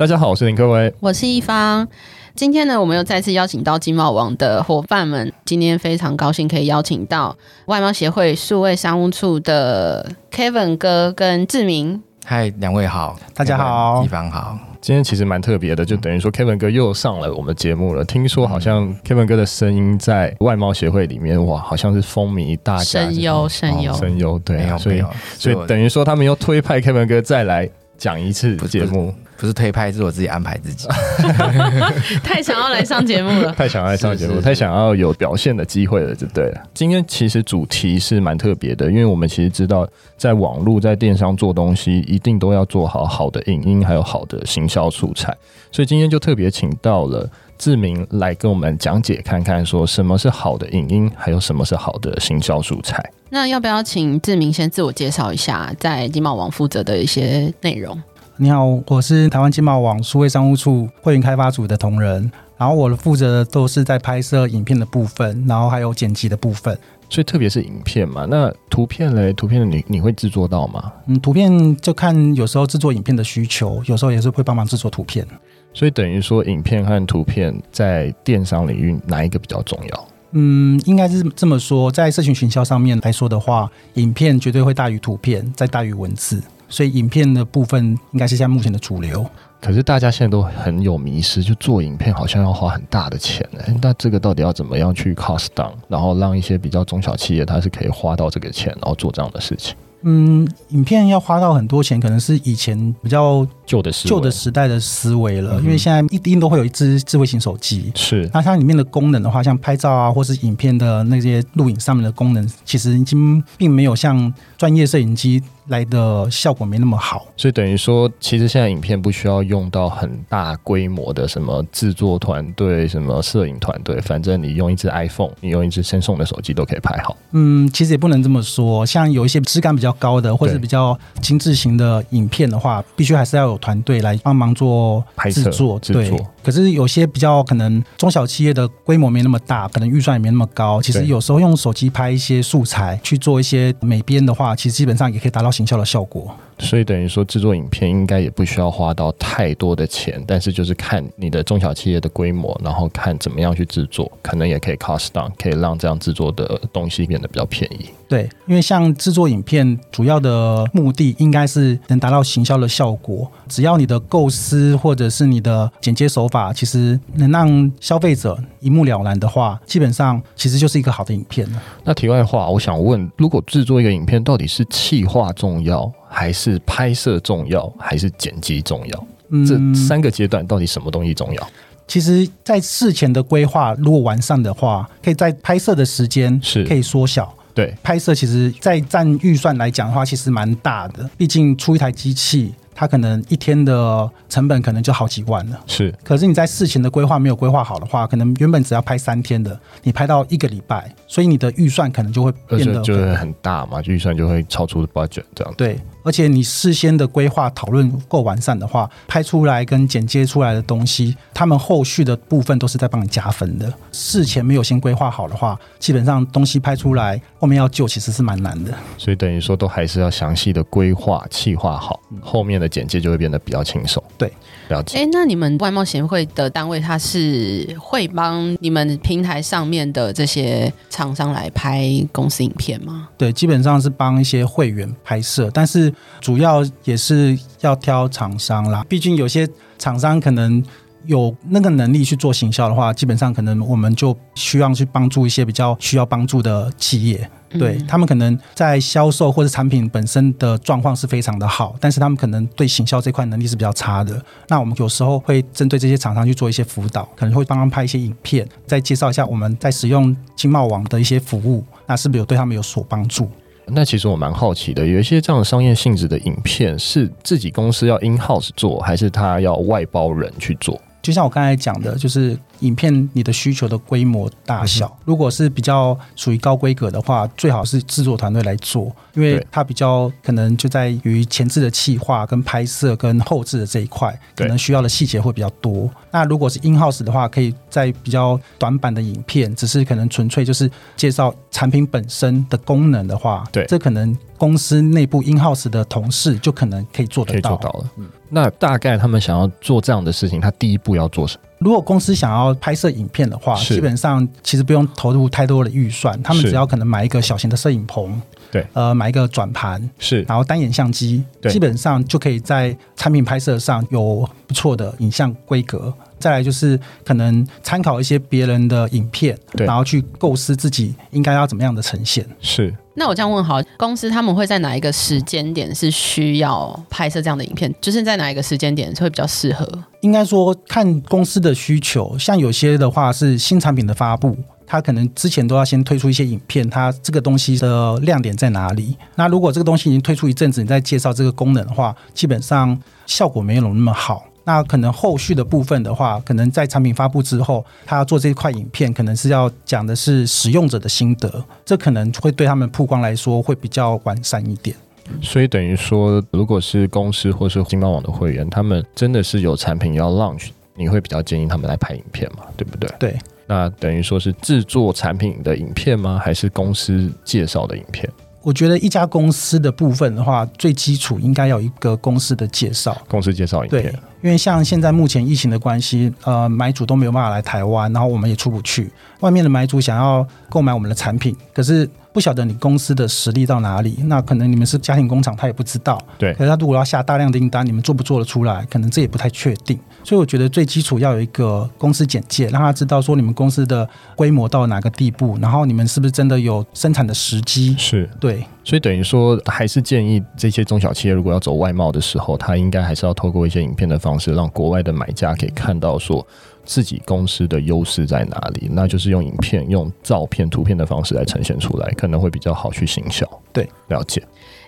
大家好，我是林科威，我是一方。今天呢，我们又再次邀请到经贸网的伙伴们。今天非常高兴可以邀请到外贸协会数位商务处的 Kevin 哥跟志明。嗨，两位好，大家好，一方好。今天其实蛮特别的，就等于说 Kevin 哥又上了我们节目了。听说好像 Kevin 哥的声音在外贸协会里面，哇，好像是风靡大家，声优，声优，声优，对啊，所以所以等于说他们又推派 Kevin 哥再来讲一次节目。不是推拍，是我自己安排自己。太想要来上节目了，太想要来上节目，太想要有表现的机会了，就对了。今天其实主题是蛮特别的，因为我们其实知道，在网络、在电商做东西，一定都要做好好的影音，还有好的行销素材。所以今天就特别请到了志明来跟我们讲解，看看说什么是好的影音，还有什么是好的行销素材。那要不要请志明先自我介绍一下，在金茂网负责的一些内容？你好，我是台湾金茂网数位商务处会员开发组的同仁，然后我的负责的都是在拍摄影片的部分，然后还有剪辑的部分。所以特别是影片嘛，那图片嘞？图片你你会制作到吗？嗯，图片就看有时候制作影片的需求，有时候也是会帮忙制作图片。所以等于说，影片和图片在电商领域哪一个比较重要？嗯，应该是这么说，在社群行销上面来说的话，影片绝对会大于图片，再大于文字。所以影片的部分应该是现在目前的主流。可是大家现在都很有迷失，就做影片好像要花很大的钱呢。那这个到底要怎么样去 cost down，然后让一些比较中小企业它是可以花到这个钱，然后做这样的事情？嗯，影片要花到很多钱，可能是以前比较旧的旧的时代的思维了。因为现在一定都会有一支智慧型手机，是那它里面的功能的话，像拍照啊，或是影片的那些录影上面的功能，其实已经并没有像专业摄影机来的效果没那么好。所以等于说，其实现在影片不需要用到很大规模的什么制作团队、什么摄影团队，反正你用一支 iPhone，你用一支 Samsung 的手机都可以拍好。嗯，其实也不能这么说，像有一些质感比较高的，或者是比较精致型的影片的话，必须还是要有团队来帮忙做制作。制作。可是有些比较可能中小企业的规模没那么大，可能预算也没那么高，其实有时候用手机拍一些素材去做一些美编的话，其实基本上也可以达到营销的效果。所以等于说，制作影片应该也不需要花到太多的钱，但是就是看你的中小企业的规模，然后看怎么样去制作，可能也可以 cost down，可以让这样制作的东西变得比较便宜。对，因为像制作影片，主要的目的应该是能达到行销的效果。只要你的构思或者是你的剪接手法，其实能让消费者一目了然的话，基本上其实就是一个好的影片了。那题外话，我想问，如果制作一个影片，到底是企划重要？还是拍摄重要，还是剪辑重要？嗯，这三个阶段到底什么东西重要？其实，在事前的规划如果完善的话，可以在拍摄的时间是可以缩小。对，拍摄其实，在占预算来讲的话，其实蛮大的。毕竟出一台机器。它可能一天的成本可能就好几万了，是。可是你在事前的规划没有规划好的话，可能原本只要拍三天的，你拍到一个礼拜，所以你的预算可能就会变得就会很大嘛，预算就会超出 budget 这样。对。而且你事先的规划讨论够完善的话，拍出来跟剪接出来的东西，他们后续的部分都是在帮你加分的。事前没有先规划好的话，基本上东西拍出来后面要救其实是蛮难的。所以等于说都还是要详细的规划、计划好，后面的剪接就会变得比较轻松。对，了解。哎，那你们外贸协会的单位，它是会帮你们平台上面的这些厂商来拍公司影片吗？对，基本上是帮一些会员拍摄，但是。主要也是要挑厂商啦，毕竟有些厂商可能有那个能力去做行销的话，基本上可能我们就需要去帮助一些比较需要帮助的企业。对，他们可能在销售或者产品本身的状况是非常的好，但是他们可能对行销这块能力是比较差的。那我们有时候会针对这些厂商去做一些辅导，可能会帮他们拍一些影片，再介绍一下我们在使用经贸网的一些服务，那是不是有对他们有所帮助？那其实我蛮好奇的，有一些这样的商业性质的影片，是自己公司要 in house 做，还是他要外包人去做？就像我刚才讲的，就是。影片你的需求的规模大小，如果是比较属于高规格的话，最好是制作团队来做，因为它比较可能就在于前置的企划、跟拍摄、跟后置的这一块，可能需要的细节会比较多。那如果是 in house 的话，可以在比较短版的影片，只是可能纯粹就是介绍产品本身的功能的话，对，这可能公司内部 in house 的同事就可能可以做得到，可以做到了。那大概他们想要做这样的事情，他第一步要做什么？如果公司想要拍摄影片的话，基本上其实不用投入太多的预算，他们只要可能买一个小型的摄影棚，对，呃，买一个转盘，是，然后单眼相机，对。基本上就可以在产品拍摄上有不错的影像规格。再来就是可能参考一些别人的影片，对然后去构思自己应该要怎么样的呈现。是。那我这样问好，公司他们会在哪一个时间点是需要拍摄这样的影片？就是在哪一个时间点会比较适合？应该说看公司的需求，像有些的话是新产品的发布，它可能之前都要先推出一些影片，它这个东西的亮点在哪里？那如果这个东西已经推出一阵子，你再介绍这个功能的话，基本上效果没有那么好。那可能后续的部分的话，可能在产品发布之后，他要做这块影片，可能是要讲的是使用者的心得，这可能会对他们曝光来说会比较完善一点。所以等于说，如果是公司或是经贸网的会员，他们真的是有产品要 launch，你会比较建议他们来拍影片嘛？对不对？对。那等于说是制作产品的影片吗？还是公司介绍的影片？我觉得一家公司的部分的话，最基础应该有一个公司的介绍。公司介绍影片。对，因为像现在目前疫情的关系，呃，买主都没有办法来台湾，然后我们也出不去。外面的买主想要购买我们的产品，可是不晓得你公司的实力到哪里。那可能你们是家庭工厂，他也不知道。对。可是他如果要下大量的订单，你们做不做得出来？可能这也不太确定。所以我觉得最基础要有一个公司简介，让他知道说你们公司的规模到哪个地步，然后你们是不是真的有生产的时机。是。对。所以等于说，还是建议这些中小企业如果要走外贸的时候，他应该还是要透过一些影片的方式，让国外的买家可以看到说自己公司的优势在哪里。那就是用影片、用照片、图片的方式来呈现出来，可能会比较好去行销。对，了解。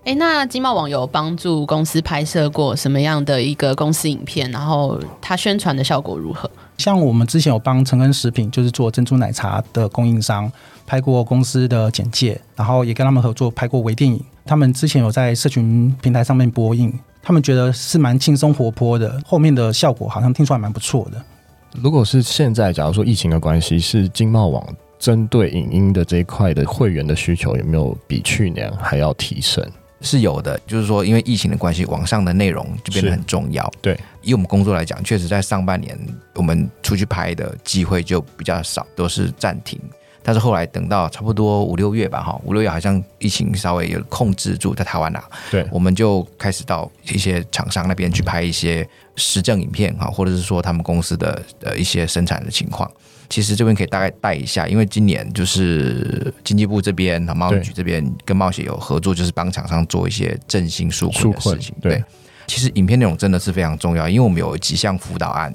哎，那经贸网有帮助公司拍摄过什么样的一个公司影片？然后它宣传的效果如何？像我们之前有帮诚恩食品，就是做珍珠奶茶的供应商，拍过公司的简介，然后也跟他们合作拍过微电影。他们之前有在社群平台上面播映，他们觉得是蛮轻松活泼的，后面的效果好像听出来蛮不错的。如果是现在，假如说疫情的关系，是经贸网针对影音的这一块的会员的需求，有没有比去年还要提升？是有的，就是说，因为疫情的关系，网上的内容就变得很重要。对，以我们工作来讲，确实在上半年，我们出去拍的机会就比较少，都是暂停。但是后来等到差不多五六月吧，哈，五六月好像疫情稍微有控制住，在台湾啊，对，我们就开始到一些厂商那边去拍一些实证影片，哈，或者是说他们公司的呃一些生产的情况。其实这边可以大概带一下，因为今年就是经济部这边、贸易局这边跟贸协有合作，就是帮厂商做一些振兴纾困的事情。对，对，其实影片内容真的是非常重要，因为我们有几项辅导案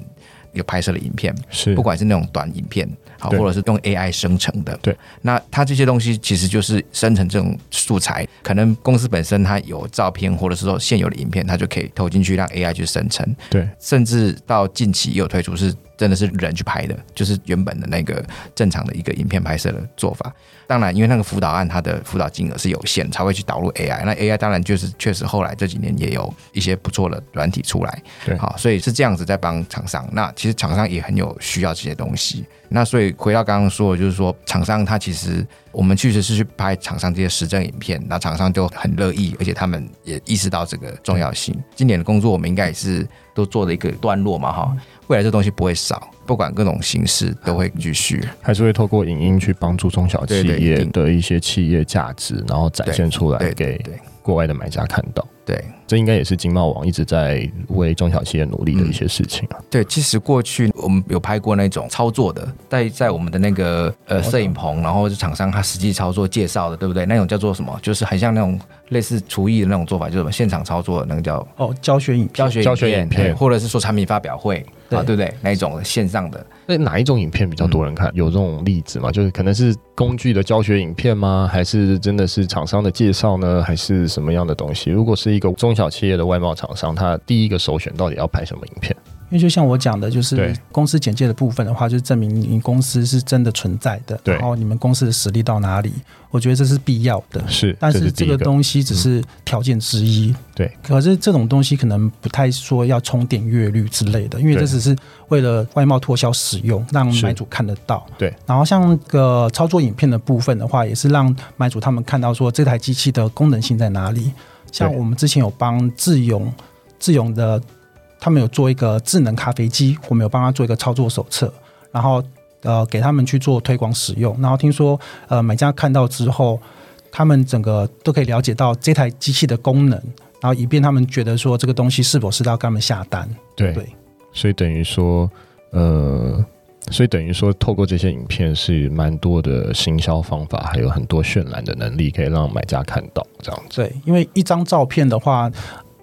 有拍摄的影片，是不管是那种短影片，好，或者是用 AI 生成的。对，那它这些东西其实就是生成这种素材，可能公司本身它有照片，或者是说现有的影片，它就可以投进去让 AI 去生成。对，甚至到近期也有推出是。真的是人去拍的，就是原本的那个正常的一个影片拍摄的做法。当然，因为那个辅导案它的辅导金额是有限，才会去导入 AI。那 AI 当然就是确实后来这几年也有一些不错的软体出来，对，好，所以是这样子在帮厂商。那其实厂商也很有需要这些东西。那所以回到刚刚说的，就是说厂商他其实我们确实是去拍厂商这些实证影片，那厂商就很乐意，而且他们也意识到这个重要性。今年的工作我们应该也是都做了一个段落嘛，哈。未来这东西不会少，不管各种形式都会继续，还是会透过影音去帮助中小企业的一些企业价值，然后展现出来给国外的买家看到。对，这应该也是经贸网一直在为中小企业努力的一些事情啊。嗯、对，其实过去我们有拍过那种操作的，在在我们的那个呃摄影棚，然后是厂商他实际操作介绍的，对不对？那种叫做什么？就是很像那种类似厨艺的那种做法，就是什么现场操作的那个叫哦教学影教学教学影片，或者是说产品发表会。啊，对不对？那一种线上的，那哪一种影片比较多人看？嗯、有这种例子吗？就是可能是工具的教学影片吗？还是真的是厂商的介绍呢？还是什么样的东西？如果是一个中小企业的外贸厂商，他第一个首选到底要拍什么影片？因为就像我讲的，就是公司简介的部分的话，就是证明你公司是真的存在的，然后你们公司的实力到哪里，我觉得这是必要的。是，但是这个东西只是条件之一。对，可是这种东西可能不太说要冲点阅率之类的，因为这只是为了外贸拓销使用，让买主看得到。对，然后像个操作影片的部分的话，也是让买主他们看到说这台机器的功能性在哪里。像我们之前有帮智勇智勇的。他们有做一个智能咖啡机，我们有帮他做一个操作手册，然后呃给他们去做推广使用。然后听说呃买家看到之后，他们整个都可以了解到这台机器的功能，然后以便他们觉得说这个东西是否是要跟他们下单。对，对所以等于说呃。所以等于说，透过这些影片是蛮多的行销方法，还有很多渲染的能力，可以让买家看到这样子。对，因为一张照片的话，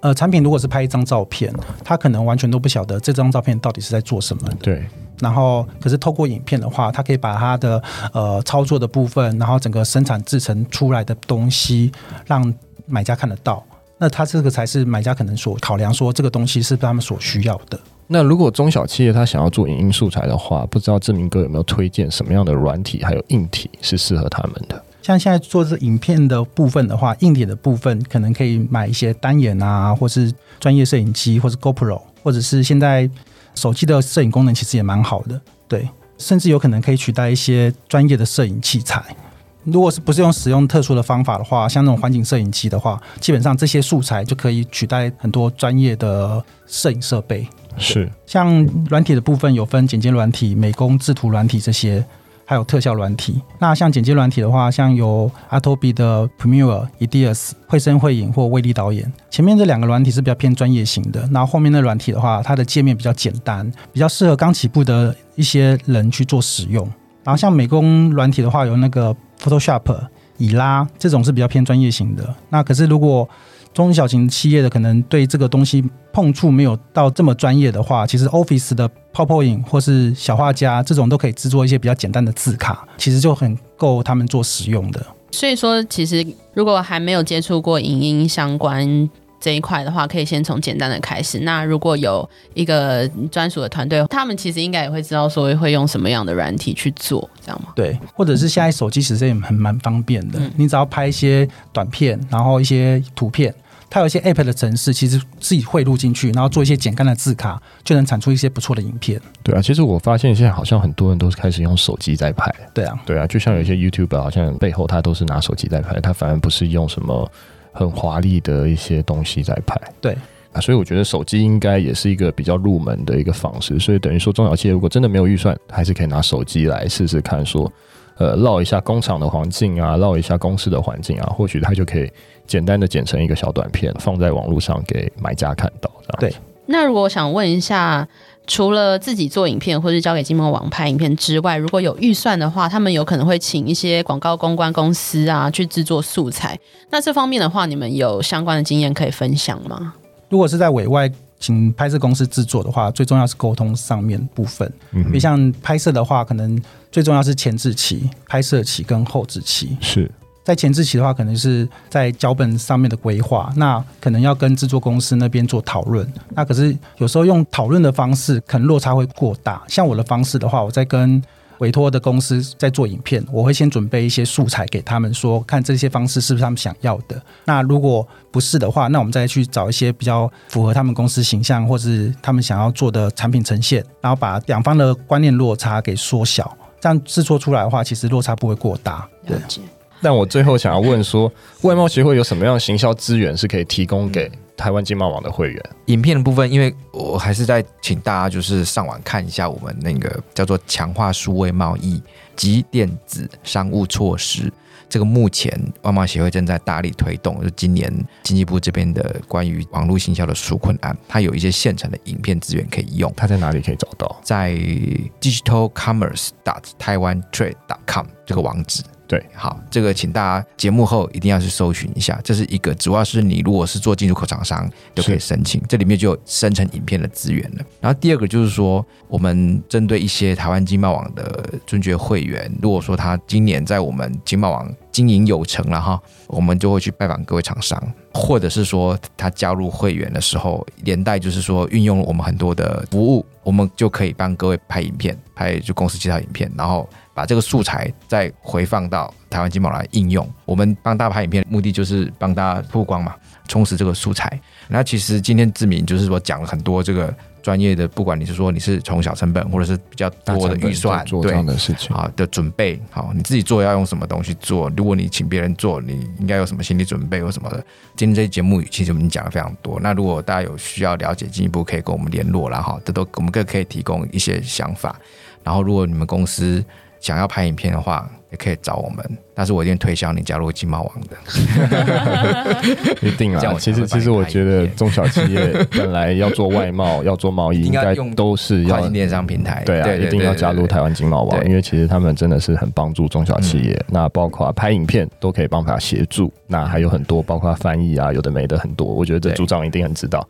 呃，产品如果是拍一张照片，他可能完全都不晓得这张照片到底是在做什么。对。然后，可是透过影片的话，他可以把他的呃操作的部分，然后整个生产制成出来的东西，让买家看得到。那他这个才是买家可能所考量，说这个东西是不是他们所需要的。那如果中小企业他想要做影音素材的话，不知道志明哥有没有推荐什么样的软体还有硬体是适合他们的？像现在做这影片的部分的话，硬体的部分可能可以买一些单眼啊，或是专业摄影机，或是 GoPro，或者是现在手机的摄影功能其实也蛮好的，对，甚至有可能可以取代一些专业的摄影器材。如果是不是用使用特殊的方法的话，像那种环境摄影机的话，基本上这些素材就可以取代很多专业的摄影设备。是，像软体的部分有分剪接软体、美工制图软体这些，还有特效软体。那像剪接软体的话，像有 Adobe 的 Premiere、Edius、绘声绘影或威力导演。前面这两个软体是比较偏专业型的，那后，后面的软体的话，它的界面比较简单，比较适合刚起步的一些人去做使用。然后像美工软体的话，有那个 Photoshop、以拉这种是比较偏专业型的。那可是如果中小型企业的可能对这个东西碰触没有到这么专业的话，其实 Office 的 PowerPoint 或是小画家这种都可以制作一些比较简单的字卡，其实就很够他们做使用的。所以说，其实如果还没有接触过影音相关这一块的话，可以先从简单的开始。那如果有一个专属的团队，他们其实应该也会知道说会用什么样的软体去做，这样吗？对，或者是现在手机其实也很蛮方便的，嗯，你只要拍一些短片，然后一些图片。它有一些 App 的程式，其实自己汇入进去，然后做一些简单的字卡，就能产出一些不错的影片。对啊，其实我发现现在好像很多人都是开始用手机在拍。对啊，对啊，就像有一些 YouTuber，好像背后他都是拿手机在拍，他反而不是用什么很华丽的一些东西在拍。对啊，所以我觉得手机应该也是一个比较入门的一个方式。所以等于说，中小企业如果真的没有预算，还是可以拿手机来试试看，说。呃，绕一下工厂的环境啊，绕一下公司的环境啊，或许他就可以简单的剪成一个小短片，放在网络上给买家看到。对。那如果我想问一下，除了自己做影片或是交给金门网拍影片之外，如果有预算的话，他们有可能会请一些广告公关公司啊去制作素材。那这方面的话，你们有相关的经验可以分享吗？如果是在委外。请拍摄公司制作的话，最重要是沟通上面部分。嗯，比如像拍摄的话，可能最重要是前置期、拍摄期跟后置期。是在前置期的话，可能是在脚本上面的规划，那可能要跟制作公司那边做讨论。那可是有时候用讨论的方式，可能落差会过大。像我的方式的话，我在跟委托的公司在做影片，我会先准备一些素材给他们说，说看这些方式是不是他们想要的。那如果不是的话，那我们再去找一些比较符合他们公司形象或是他们想要做的产品呈现，然后把两方的观念落差给缩小，这样制作出来的话，其实落差不会过大。对。但我最后想要问说，外贸协会有什么样的行销资源是可以提供给台湾经贸网的会员？影片的部分，因为我还是在请大家就是上网看一下我们那个叫做强化数位贸易及电子商务措施。这个目前外贸协会正在大力推动，就今年经济部这边的关于网络行销的纾困案，它有一些现成的影片资源可以用。它在哪里可以找到？在 digitalcommerce.taiwantrade.com 这个网址。对，好，这个请大家节目后一定要去搜寻一下，这是一个主要是你如果是做进出口厂商就可以申请，这里面就有生成影片的资源了。然后第二个就是说，我们针对一些台湾经贸网的尊爵会员，如果说他今年在我们经贸网经营有成了哈，我们就会去拜访各位厂商，或者是说他加入会员的时候，连带就是说运用了我们很多的服务，我们就可以帮各位拍影片，拍就公司介绍影片，然后。把这个素材再回放到台湾金宝来应用，我们帮大家拍影片，目的就是帮大家曝光嘛，充实这个素材。那其实今天志明就是说讲了很多这个专业的，不管你是说你是从小成本或者是比较多的预算做这样的事情啊的准备，好，你自己做要用什么东西做？如果你请别人做，你应该有什么心理准备或什么的？今天这期节目其实我们讲了非常多。那如果大家有需要了解进一步，可以跟我们联络啦哈，这都我们各可以提供一些想法。然后如果你们公司想要拍影片的话，也可以找我们，但是我一定推销你加入金贸网的，一定啊！其实其实我觉得中小企业本来要做外贸、要做贸易，应该都是要电商平台。对啊，一定要加入台湾金贸网，因为其实他们真的是很帮助中小企业。那包括拍影片都可以帮他协助，那还有很多包括翻译啊，有的没的很多。我觉得这组长一定很知道。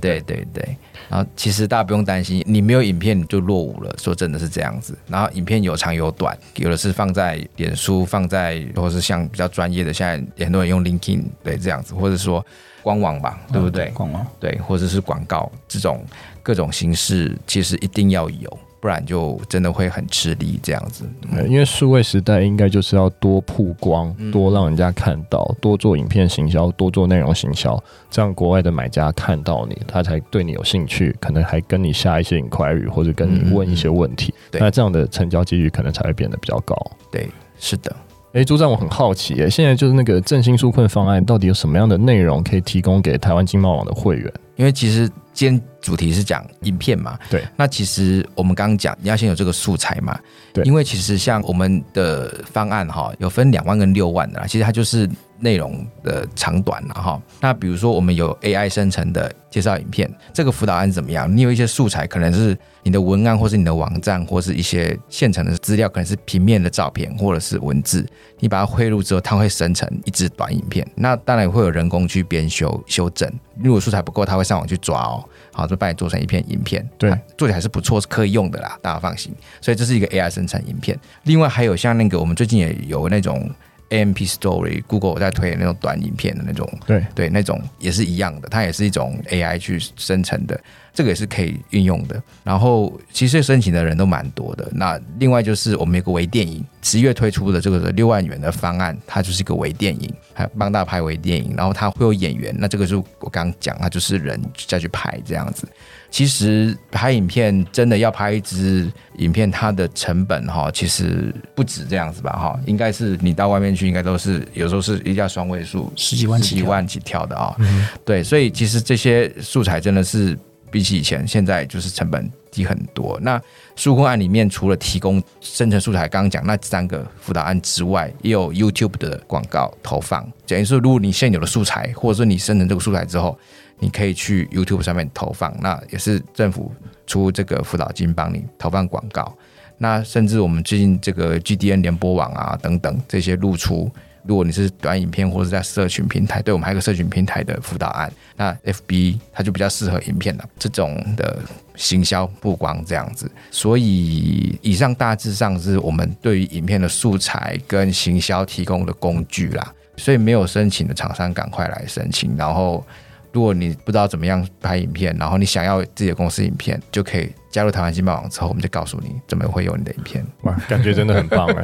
对对对。然后其实大家不用担心，你没有影片你就落伍了。说真的是这样子。然后影片有长有短，有的是放在脸书，放在或者是像比较专业的，现在很多人用 LinkedIn 对这样子，或者说官网吧，对不对？官网对，或者是广告这种各种形式，其实一定要有。不然就真的会很吃力这样子，因为数位时代应该就是要多曝光，多让人家看到，多做影片行销，多做内容行销，这样国外的买家看到你，他才对你有兴趣，可能还跟你下一些 inquiry 或者跟你问一些问题，那这样的成交几率可能才会变得比较高。对，是的。哎，组长，我很好奇，哎，现在就是那个振兴纾困方案，到底有什么样的内容可以提供给台湾经贸网的会员？因为其实今天主题是讲影片嘛，对。那其实我们刚刚讲，你要先有这个素材嘛，对。因为其实像我们的方案哈，有分两万跟六万的啦，其实它就是内容的长短了哈。那比如说我们有 AI 生成的介绍影片，这个辅导案怎么样？你有一些素材，可能是你的文案，或是你的网站，或是一些现成的资料，可能是平面的照片或者是文字，你把它汇入之后，它会生成一支短影片。那当然会有人工去编修修正。如果素材不够，它会上网去抓哦，好，就帮你做成一片影片。对，做起来还是不错，是可以用的啦，大家放心。所以这是一个 AI 生成影片。另外还有像那个，我们最近也有那种 AMP Story、Google 在推的那种短影片的那种，对对，那种也是一样的，它也是一种 AI 去生成的。这个也是可以运用的，然后其实申请的人都蛮多的。那另外就是我们有个微电影，十月推出的这个六万元的方案，它就是一个微电影，还帮大家拍微电影，然后它会有演员。那这个就我刚刚讲，它就是人再去拍这样子。其实拍影片真的要拍一支影片，它的成本哈，其实不止这样子吧哈，应该是你到外面去，应该都是有时候是一下双位数，十几万、十几万起跳的啊。嗯、对，所以其实这些素材真的是。比起以前，现在就是成本低很多。那数控案里面，除了提供生成素材，刚刚讲那三个辅导案之外，也有 YouTube 的广告投放。等于说，如果你现有的素材，或者说你生成这个素材之后，你可以去 YouTube 上面投放，那也是政府出这个辅导金帮你投放广告。那甚至我们最近这个 GDN 联播网啊等等这些露出。如果你是短影片或者在社群平台，对我们还有个社群平台的辅导案，那 FB 它就比较适合影片了，这种的行销曝光这样子。所以以上大致上是我们对于影片的素材跟行销提供的工具啦。所以没有申请的厂商赶快来申请，然后。如果你不知道怎么样拍影片，然后你想要自己的公司影片，就可以加入台湾经贸网之后，我们就告诉你怎么会有你的影片。哇，感觉真的很棒哎！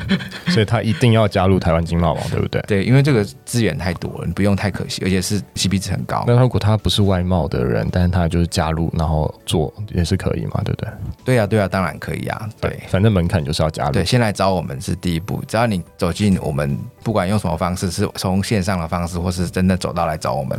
所以他一定要加入台湾经贸网，对不对？对，因为这个资源太多了，你不用太可惜，而且是 CP 值很高。那如果他不是外贸的人，但是他就是加入然后做也是可以嘛，对不对？对啊，对啊，当然可以啊。对，反正门槛就是要加入。对，先来找我们是第一步，只要你走进我们，不管用什么方式，是从线上的方式，或是真的走到来找我们。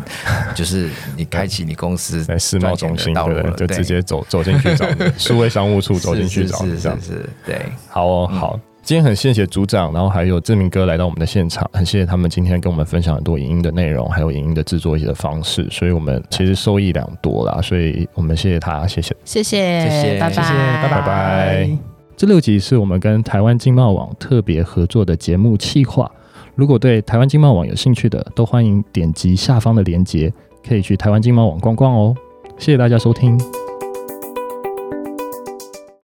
就是你开启你公司 在世贸中心，对，就直接走走进去找 数位商务处，走进去找，是是是，对，好哦，好，今天很谢谢组长，然后还有志明哥来到我们的现场，很谢谢他们今天跟我们分享很多影音的内容，还有影音的制作一些的方式，所以我们其实受益良多啦，所以我们谢谢他，谢谢，谢谢，谢谢，拜拜，拜拜，拜拜。这六集是我们跟台湾经贸网特别合作的节目企划。如果对台湾经贸网有兴趣的，都欢迎点击下方的链接，可以去台湾经贸网逛逛哦。谢谢大家收听。